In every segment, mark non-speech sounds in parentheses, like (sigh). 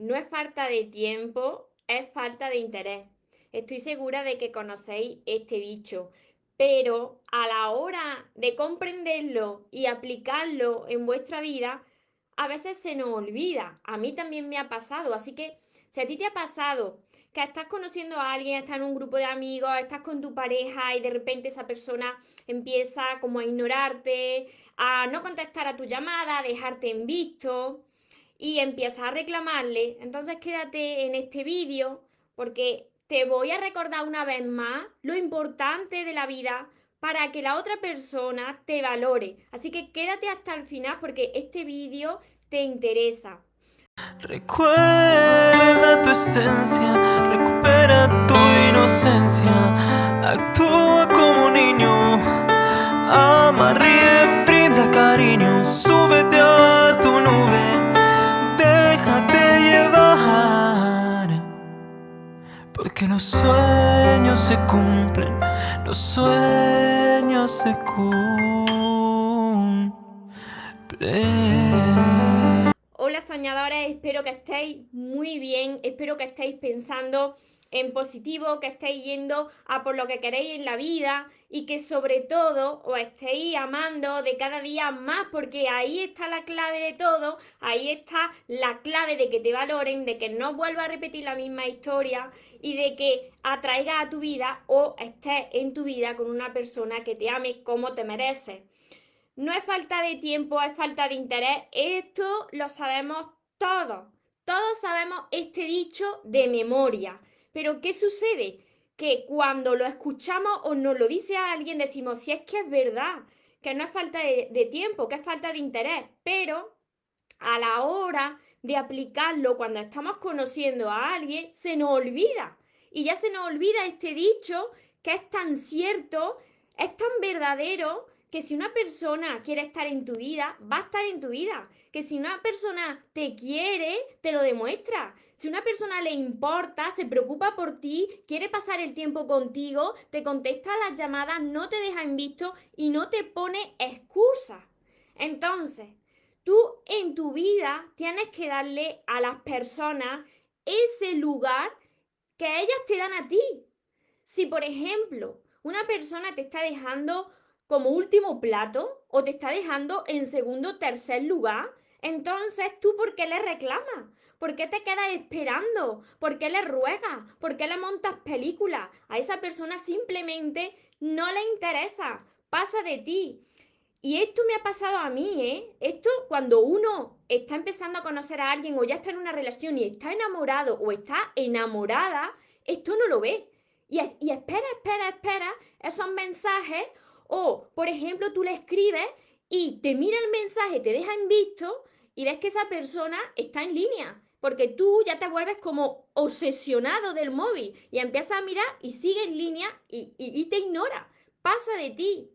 no es falta de tiempo, es falta de interés. Estoy segura de que conocéis este dicho, pero a la hora de comprenderlo y aplicarlo en vuestra vida, a veces se nos olvida. A mí también me ha pasado, así que si a ti te ha pasado que estás conociendo a alguien, estás en un grupo de amigos, estás con tu pareja y de repente esa persona empieza como a ignorarte, a no contestar a tu llamada, a dejarte en visto y empiezas a reclamarle, entonces quédate en este vídeo porque te voy a recordar una vez más lo importante de la vida para que la otra persona te valore. Así que quédate hasta el final porque este vídeo te interesa. Recuerda tu esencia, recupera tu inocencia, actúa como niño, ama, ríe, porque los sueños se cumplen, los sueños se cumplen. Hola soñadores, espero que estéis muy bien, espero que estéis pensando en positivo, que estéis yendo a por lo que queréis en la vida y que sobre todo os estéis amando de cada día más, porque ahí está la clave de todo, ahí está la clave de que te valoren, de que no vuelva a repetir la misma historia y de que atraigas a tu vida o estés en tu vida con una persona que te ame como te mereces. No es falta de tiempo, es falta de interés. Esto lo sabemos todos. Todos sabemos este dicho de memoria. Pero ¿qué sucede? Que cuando lo escuchamos o nos lo dice a alguien decimos, si es que es verdad, que no es falta de, de tiempo, que es falta de interés. Pero a la hora de aplicarlo cuando estamos conociendo a alguien, se nos olvida. Y ya se nos olvida este dicho que es tan cierto, es tan verdadero que si una persona quiere estar en tu vida, va a estar en tu vida. Que si una persona te quiere, te lo demuestra. Si una persona le importa, se preocupa por ti, quiere pasar el tiempo contigo, te contesta las llamadas, no te deja en visto y no te pone excusas. Entonces, tú en tu vida tienes que darle a las personas ese lugar que ellas te dan a ti. Si, por ejemplo, una persona te está dejando como último plato o te está dejando en segundo o tercer lugar, entonces tú ¿por qué le reclamas? ¿Por qué te quedas esperando? ¿Por qué le ruegas? ¿Por qué le montas películas? A esa persona simplemente no le interesa, pasa de ti. Y esto me ha pasado a mí, ¿eh? Esto cuando uno está empezando a conocer a alguien o ya está en una relación y está enamorado o está enamorada, esto no lo ve. Y, y espera, espera, espera esos mensajes o, por ejemplo, tú le escribes y te mira el mensaje, te deja en visto y ves que esa persona está en línea. Porque tú ya te vuelves como obsesionado del móvil y empiezas a mirar y sigue en línea y, te ignora. Pasa de ti.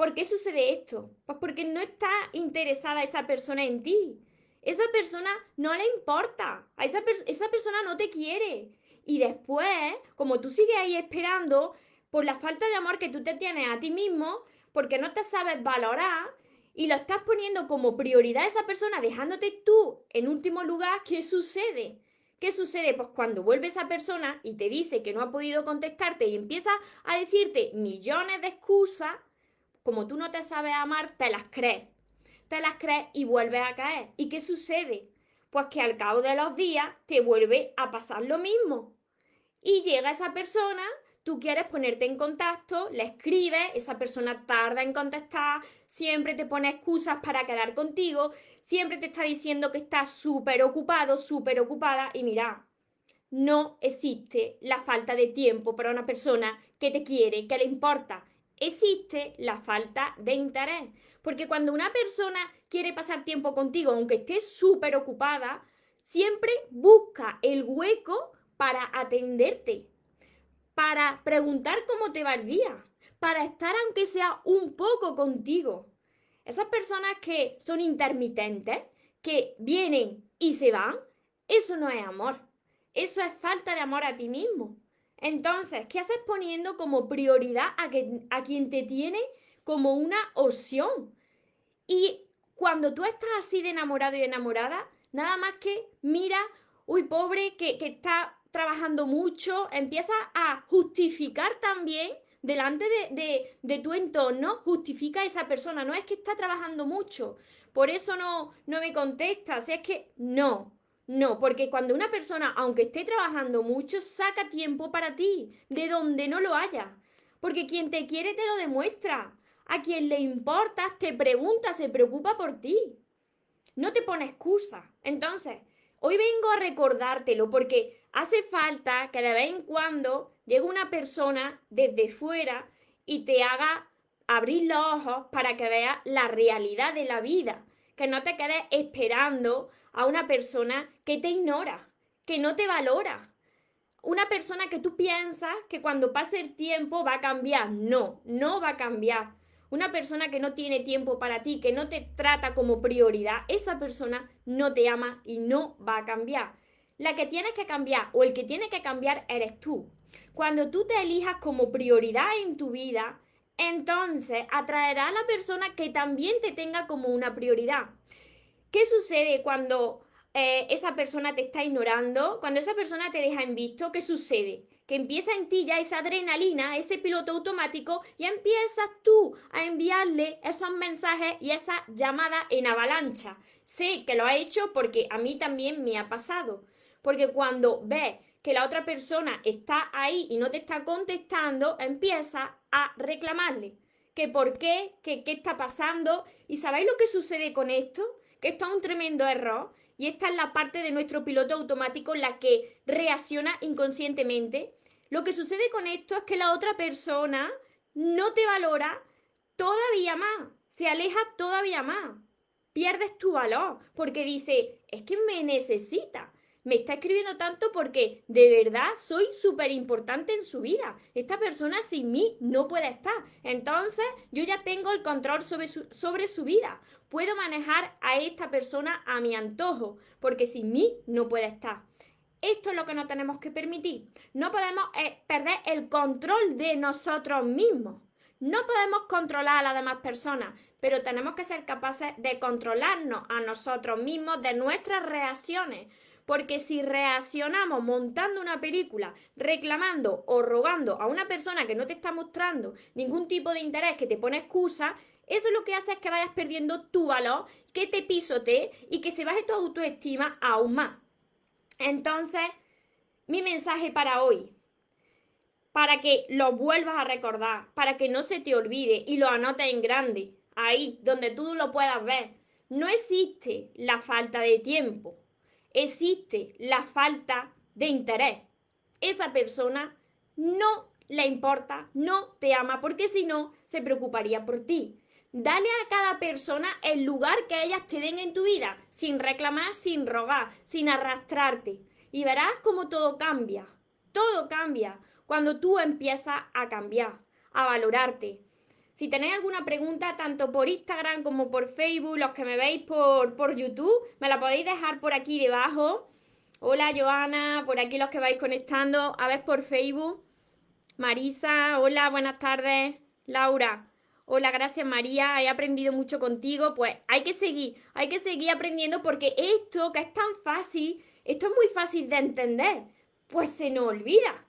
¿Por qué sucede esto? Pues porque no está interesada esa persona en ti. Esa persona no le importa. A esa, esa persona no te quiere. Y después, como tú sigues ahí esperando, por la falta de amor que tú te tienes a ti mismo, porque no te sabes valorar y lo estás poniendo como prioridad a esa persona, dejándote tú en último lugar, ¿qué sucede? ¿Qué sucede? Pues cuando vuelve esa persona y te dice que no ha podido contestarte y empieza a decirte millones de excusas, como tú no te sabes amar, te las crees. Te las crees y vuelves a caer. ¿Y qué sucede? Pues que al cabo de los días te vuelve a pasar lo mismo. Y llega esa persona tú quieres ponerte en contacto, le escribes, esa persona tarda en contestar, siempre te pone excusas para quedar contigo, siempre te está diciendo que está súper ocupado, súper ocupada y mira, no existe la falta de tiempo para una persona que te quiere, que le importa. Existe la falta de interés. Porque cuando una persona quiere pasar tiempo contigo, aunque esté súper ocupada, siempre busca el hueco para atenderte para preguntar cómo te va el día, para estar aunque sea un poco contigo. Esas personas que son intermitentes, que vienen y se van, eso no es amor. Eso es falta de amor a ti mismo. Entonces, ¿qué haces poniendo como prioridad a, quien te tiene como una opción? Y cuando tú estás así de enamorado y enamorada, nada más que mira uy, pobre, que, está trabajando mucho, empieza a justificar también delante de, tu entorno, justifica a esa persona. No es que está trabajando mucho, por eso no, no me contestas, es que no. No, porque cuando una persona, aunque esté trabajando mucho, saca tiempo para ti, de donde no lo haya. Porque quien te quiere te lo demuestra. A quien le importa, te pregunta, se preocupa por ti. No te pone excusa. Entonces, hoy vengo a recordártelo porque Hace falta que de vez en cuando llegue una persona desde fuera y te haga abrir los ojos para que veas la realidad de la vida, que no te quedes esperando a una persona que te ignora, que no te valora. Una persona que tú piensas que cuando pase el tiempo va a cambiar. No, no va a cambiar. Una persona que no tiene tiempo para ti, que no te trata como prioridad, esa persona no te ama y no va a cambiar. La que tienes que cambiar o el que tiene que cambiar eres tú. Cuando tú te elijas como prioridad en tu vida, entonces atraerá a la persona que también te tenga como una prioridad. ¿Qué sucede cuando eh, esa persona te está ignorando? Cuando esa persona te deja en visto, ¿qué sucede? Que empieza en ti ya esa adrenalina, ese piloto automático y empiezas tú a enviarle esos mensajes y esa llamada en avalancha. Sé que lo ha hecho porque a mí también me ha pasado. Porque cuando ves que la otra persona está ahí y no te está contestando, empieza a reclamarle. Que por qué, que qué está pasando. ¿Y sabéis lo que sucede con esto? Que esto es un tremendo error. Y esta es la parte de nuestro piloto automático la que reacciona inconscientemente. Lo que sucede con esto es que la otra persona no te valora todavía más, se aleja todavía más. Pierdes tu valor porque dice, es que me necesita me está escribiendo tanto porque de verdad soy súper importante en su vida. Esta persona sin mí no puede estar. Entonces yo ya tengo el control sobre su, sobre su vida. Puedo manejar a esta persona a mi antojo porque sin mí no puede estar. Esto es lo que no tenemos que permitir. No podemos eh, perder el control de nosotros mismos. No podemos controlar a las demás personas, pero tenemos que ser capaces de controlarnos a nosotros mismos de nuestras reacciones. Porque si reaccionamos montando una película, reclamando o rogando a una persona que no te está mostrando ningún tipo de interés, que te pone excusa, eso lo que hace es que vayas perdiendo tu valor, que te pisote y que se baje tu autoestima aún más. Entonces, mi mensaje para hoy, para que lo vuelvas a recordar, para que no se te olvide y lo anotes en grande, ahí donde tú lo puedas ver. No existe la falta de tiempo existe la falta de interés. Esa persona no le importa, no te ama, porque si no, se preocuparía por ti. Dale a cada persona el lugar que ellas te en tu vida, sin reclamar, sin rogar, sin arrastrarte. Y verás cómo todo cambia. Todo cambia cuando tú empiezas a cambiar, a valorarte, si tenéis alguna pregunta, tanto por Instagram como por Facebook, los que me veis por, por YouTube, me la podéis dejar por aquí debajo. Hola Joana, por aquí los que vais conectando, a ver por Facebook. Marisa, hola, buenas tardes. Laura, hola, gracias María, he aprendido mucho contigo. Pues hay que seguir, hay que seguir aprendiendo porque esto que es tan fácil, esto es muy fácil de entender, pues se nos olvida.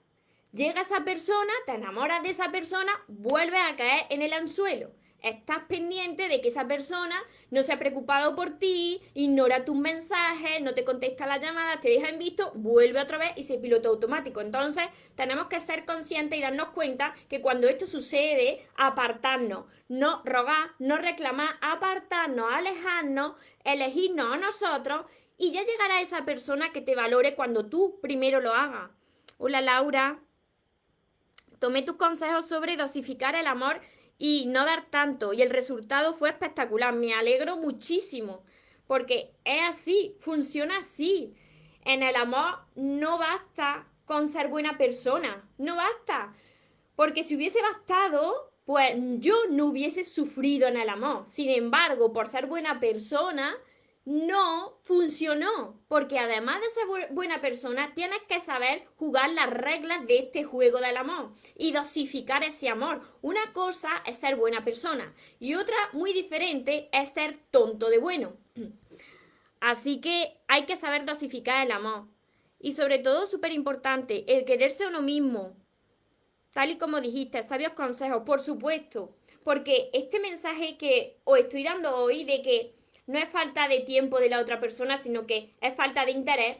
Llega esa persona, te enamoras de esa persona, vuelves a caer en el anzuelo. Estás pendiente de que esa persona no se ha preocupado por ti, ignora tus mensajes, no te contesta las llamadas, te deja en visto, vuelve otra vez y se piloto automático. Entonces, tenemos que ser conscientes y darnos cuenta que cuando esto sucede, apartarnos, no rogar, no reclamar, apartarnos, alejarnos, elegirnos a nosotros y ya llegará esa persona que te valore cuando tú primero lo hagas. Hola Laura. Tomé tus consejos sobre dosificar el amor y no dar tanto y el resultado fue espectacular. Me alegro muchísimo porque es así, funciona así. En el amor no basta con ser buena persona, no basta. Porque si hubiese bastado, pues yo no hubiese sufrido en el amor. Sin embargo, por ser buena persona, no funcionó, porque además de ser buena persona, tienes que saber jugar las reglas de este juego del amor y dosificar ese amor. Una cosa es ser buena persona y otra muy diferente es ser tonto de bueno. (clears throat) Así que hay que saber dosificar el amor. Y sobre todo, súper importante, el quererse uno mismo. Tal y como dijiste, sabios consejos, por supuesto. Porque este mensaje que os estoy dando hoy de que no es falta de tiempo de la otra persona, sino que es falta de interés,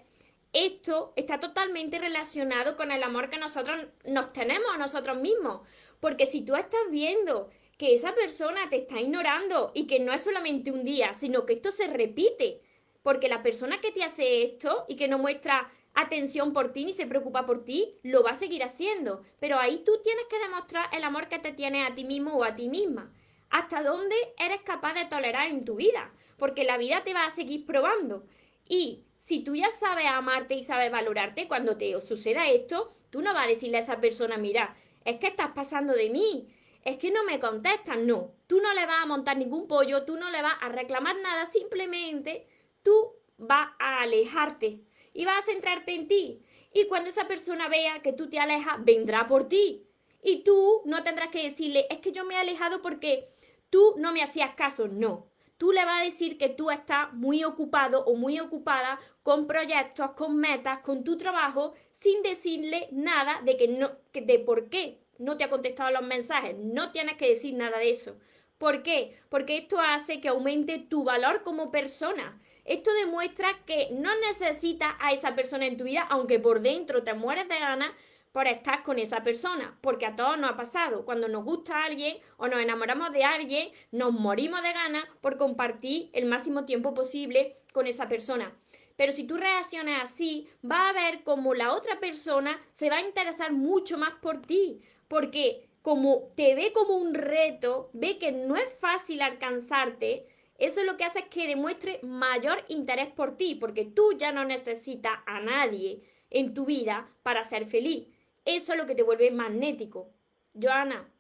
esto está totalmente relacionado con el amor que nosotros nos tenemos a nosotros mismos. Porque si tú estás viendo que esa persona te está ignorando y que no es solamente un día, sino que esto se repite, porque la persona que te hace esto y que no muestra atención por ti ni se preocupa por ti, lo va a seguir haciendo. Pero ahí tú tienes que demostrar el amor que te tienes a ti mismo o a ti misma. Hasta dónde eres capaz de tolerar en tu vida. Porque la vida te va a seguir probando. Y si tú ya sabes amarte y sabes valorarte, cuando te suceda esto, tú no vas a decirle a esa persona, mira, es que estás pasando de mí, es que no me contestas, no. Tú no le vas a montar ningún pollo, tú no le vas a reclamar nada, simplemente tú vas a alejarte y vas a centrarte en ti. Y cuando esa persona vea que tú te alejas, vendrá por ti. Y tú no tendrás que decirle, es que yo me he alejado porque tú no me hacías caso. No. Tú le vas a decir que tú estás muy ocupado o muy ocupada con proyectos, con metas, con tu trabajo, sin decirle nada de que no, de por qué no te ha contestado los mensajes. No tienes que decir nada de eso. ¿Por qué? Porque esto hace que aumente tu valor como persona. Esto demuestra que no necesitas a esa persona en tu vida, aunque por dentro te mueres de ganas por estar con esa persona, porque a todos nos ha pasado. Cuando nos gusta alguien o nos enamoramos de alguien, nos morimos de ganas por compartir el máximo tiempo posible con esa persona. Pero si tú reaccionas así, va a ver como la otra persona se va a interesar mucho más por ti, porque como te ve como un reto, ve que no es fácil alcanzarte, eso lo que hace es que demuestre mayor interés por ti, porque tú ya no necesitas a nadie en tu vida para ser feliz. Eso es lo que te vuelve magnético. Joana,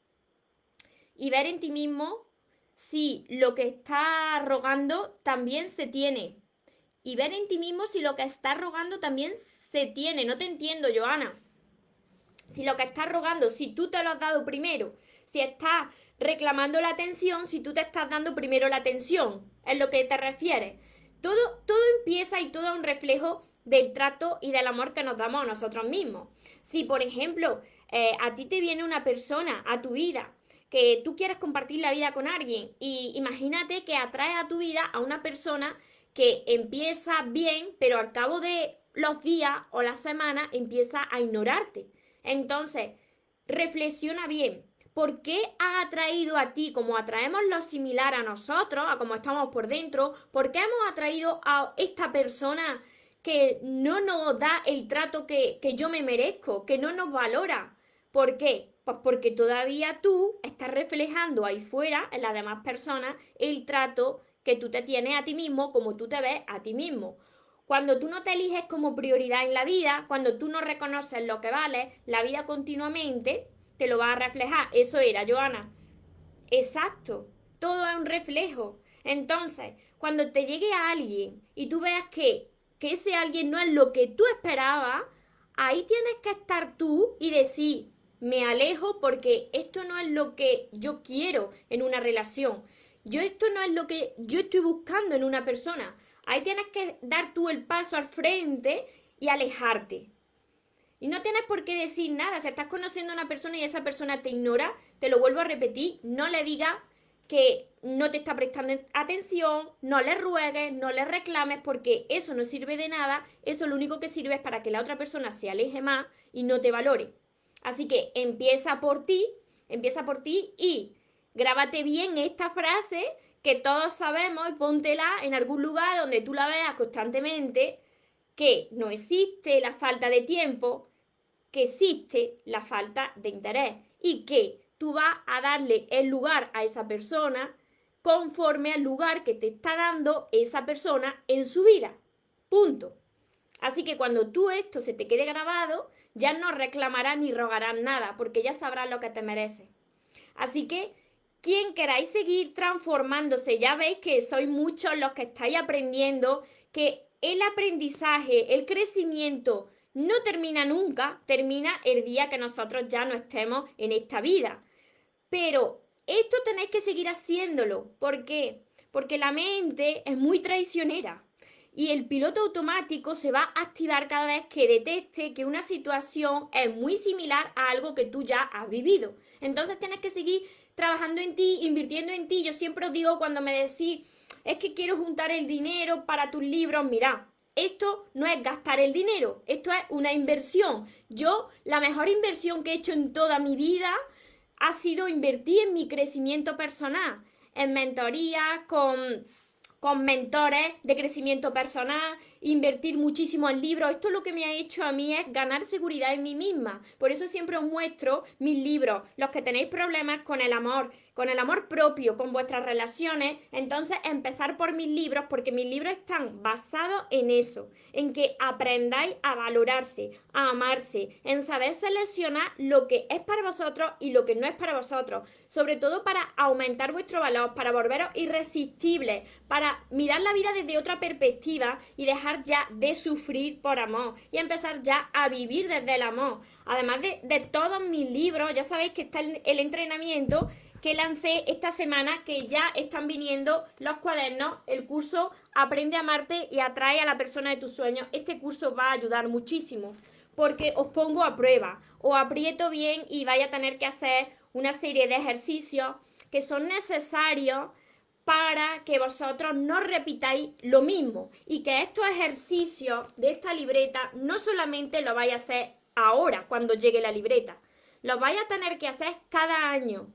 y ver en ti mismo si lo que estás rogando también se tiene. Y ver en ti mismo si lo que estás rogando también se tiene. No te entiendo, Joana. Si lo que estás rogando, si tú te lo has dado primero, si estás reclamando la atención si tú te estás dando primero la atención, es lo que te refieres. Todo, todo empieza y todo es un reflejo del trato y del amor que nos damos a nosotros mismos. Si, por ejemplo, eh, a ti te viene una persona a tu vida que tú quieres compartir la vida con alguien y imagínate que atraes a tu vida a una persona que empieza bien, pero al cabo de los días o las semanas empieza a ignorarte. Entonces, reflexiona bien, ¿por qué ha atraído a ti, como atraemos lo similar a nosotros, a como estamos por dentro? ¿Por qué hemos atraído a esta persona que no nos da el trato que, que yo me merezco, que no nos valora? ¿Por qué? Pues porque todavía tú estás reflejando ahí fuera, en las demás personas, el trato que tú te tienes a ti mismo, como tú te ves a ti mismo. Cuando tú no te eliges como prioridad en la vida, cuando tú no reconoces lo que vale, la vida continuamente te lo va a reflejar. Eso era, Joana. Exacto. Todo es un reflejo. Entonces, cuando te llegue a alguien y tú veas que, que ese alguien no es lo que tú esperabas, ahí tienes que estar tú y decir, me alejo porque esto no es lo que yo quiero en una relación. Yo esto no es lo que yo estoy buscando en una persona. Ahí tienes que dar tú el paso al frente y alejarte. Y no tienes por qué decir nada. Si estás conociendo a una persona y esa persona te ignora, te lo vuelvo a repetir, no le digas que no te está prestando atención, no le ruegues, no le reclames, porque eso no sirve de nada. Eso lo único que sirve es para que la otra persona se aleje más y no te valore. Así que empieza por ti, empieza por ti y grábate bien esta frase que todos sabemos y póntela en algún lugar donde tú la veas constantemente, que no existe la falta de tiempo, que existe la falta de interés y que tú vas a darle el lugar a esa persona conforme al lugar que te está dando esa persona en su vida. Punto. Así que cuando tú esto se te quede grabado, ya no reclamarás ni rogarás nada, porque ya sabrás lo que te mereces. Así que, quien queráis seguir transformándose, ya veis que sois muchos los que estáis aprendiendo que el aprendizaje, el crecimiento no termina nunca, termina el día que nosotros ya no estemos en esta vida. Pero esto tenéis que seguir haciéndolo. ¿Por qué? Porque la mente es muy traicionera. y el piloto automático se va a activar cada vez que detecte que una situación es muy similar a algo que tú ya has vivido. Entonces tienes que seguir trabajando en ti, invirtiendo en ti. Yo siempre os digo cuando me decís, es que quiero juntar el dinero para tus libros, mira, esto no es gastar el dinero, esto es una inversión. Yo, la mejor inversión que he hecho en toda mi vida ha sido invertir en mi crecimiento personal, en mentoría, con con mentores de crecimiento personal, invertir muchísimo en libros. Esto lo que me ha hecho a mí es ganar seguridad en mí misma. Por eso siempre os muestro mis libros. Los que tenéis problemas con el amor, con el amor propio, con vuestras relaciones, entonces empezar por mis libros, porque mis libros están basados en eso, en que aprendáis a valorarse, a amarse, en saber seleccionar lo que es para vosotros y lo que no es para vosotros, sobre todo para aumentar vuestro valor, para volveros irresistibles, para mirar la vida desde otra perspectiva y dejar ya de sufrir por amor y empezar ya a vivir desde el amor. Además de, todos mis libros, ya sabéis que está el entrenamiento que lancé esta semana, que ya están viniendo los cuadernos, el curso Aprende a amarte y atrae a la persona de tus sueños. Este curso va a ayudar muchísimo porque os pongo a prueba, os aprieto bien y vaya a tener que hacer una serie de ejercicios que son necesarios para que vosotros no repitáis lo mismo y que estos ejercicios de esta libreta no solamente lo vais a hacer ahora cuando llegue la libreta, lo vais a tener que hacer cada año,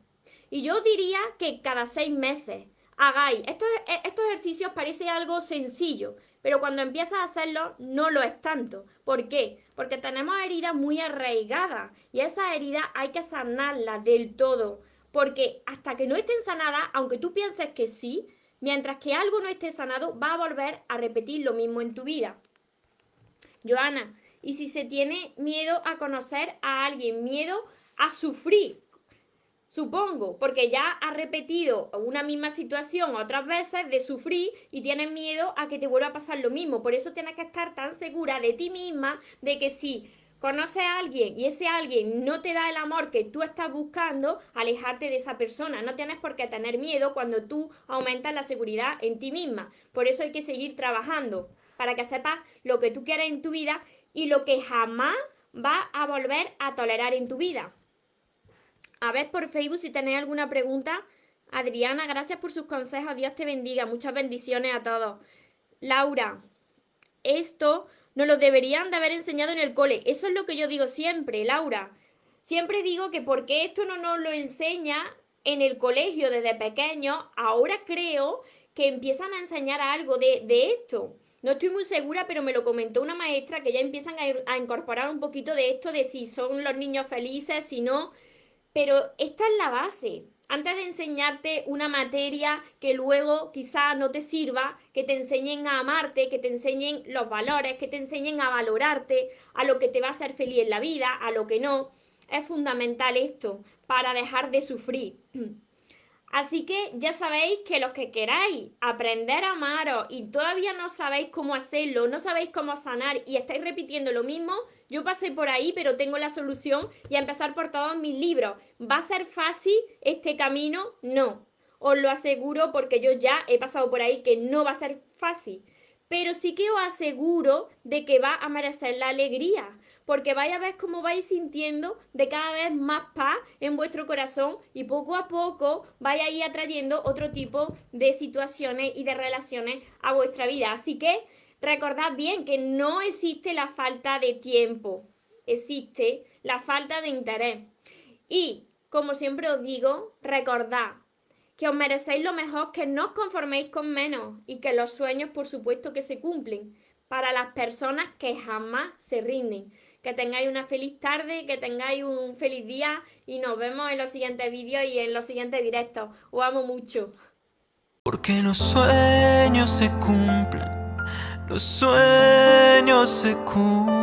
y yo diría que cada seis meses hagáis. Estos, e, estos ejercicios parece algo sencillo, pero cuando empiezas a hacerlo no lo es tanto. ¿Por qué? Porque tenemos heridas muy arraigadas y esas heridas hay que sanarlas del todo. Porque hasta que no estén sanadas, aunque tú pienses que sí, mientras que algo no esté sanado, va a volver a repetir lo mismo en tu vida. Joana, ¿y si se tiene miedo a conocer a alguien, miedo a sufrir? Supongo, porque ya has repetido una misma situación otras veces de sufrir y tienes miedo a que te vuelva a pasar lo mismo. Por eso tienes que estar tan segura de ti misma de que si conoces a alguien y ese alguien no te da el amor que tú estás buscando, alejarte de esa persona. No tienes por qué tener miedo cuando tú aumentas la seguridad en ti misma. Por eso hay que seguir trabajando para que sepas lo que tú quieres en tu vida y lo que jamás va a volver a tolerar en tu vida. A ver por Facebook si tenéis alguna pregunta. Adriana, gracias por sus consejos. Dios te bendiga. Muchas bendiciones a todos. Laura, esto nos lo deberían de haber enseñado en el cole. Eso es lo que yo digo siempre, Laura. Siempre digo que porque esto no nos lo enseña en el colegio desde pequeño, ahora creo que empiezan a enseñar algo de, esto. No estoy muy segura, pero me lo comentó una maestra que ya empiezan a, a incorporar un poquito de esto de si son los niños felices, si no. Pero esta es la base. Antes de enseñarte una materia que luego quizá no te sirva, que te enseñen a amarte, que te enseñen los valores, que te enseñen a valorarte, a lo que te va a hacer feliz en la vida, a lo que no. Es fundamental esto para dejar de sufrir. (clears throat) Así que ya sabéis que los que queráis aprender a amaros y todavía no sabéis cómo hacerlo, no sabéis cómo sanar y estáis repitiendo lo mismo, yo pasé por ahí, pero tengo la solución y a empezar por todos mis libros. ¿Va a ser fácil este camino? No. Os lo aseguro porque yo ya he pasado por ahí que no va a ser fácil. Pero sí que os aseguro de que va a merecer la alegría porque vais a ver cómo vais sintiendo de cada vez más paz en vuestro corazón y poco a poco vais a ir atrayendo otro tipo de situaciones y de relaciones a vuestra vida. Así que recordad bien que no existe la falta de tiempo, existe la falta de interés. Y, como siempre os digo, recordad que os merecéis lo mejor, que no os conforméis con menos y que los sueños, por supuesto, que se cumplen para las personas que jamás se rinden que tengáis una feliz tarde, que tengáis un feliz día y nos vemos en los siguientes vídeos y en los siguientes directos. Os amo mucho. Porque los sueños se cumplen, los sueños se cumplen.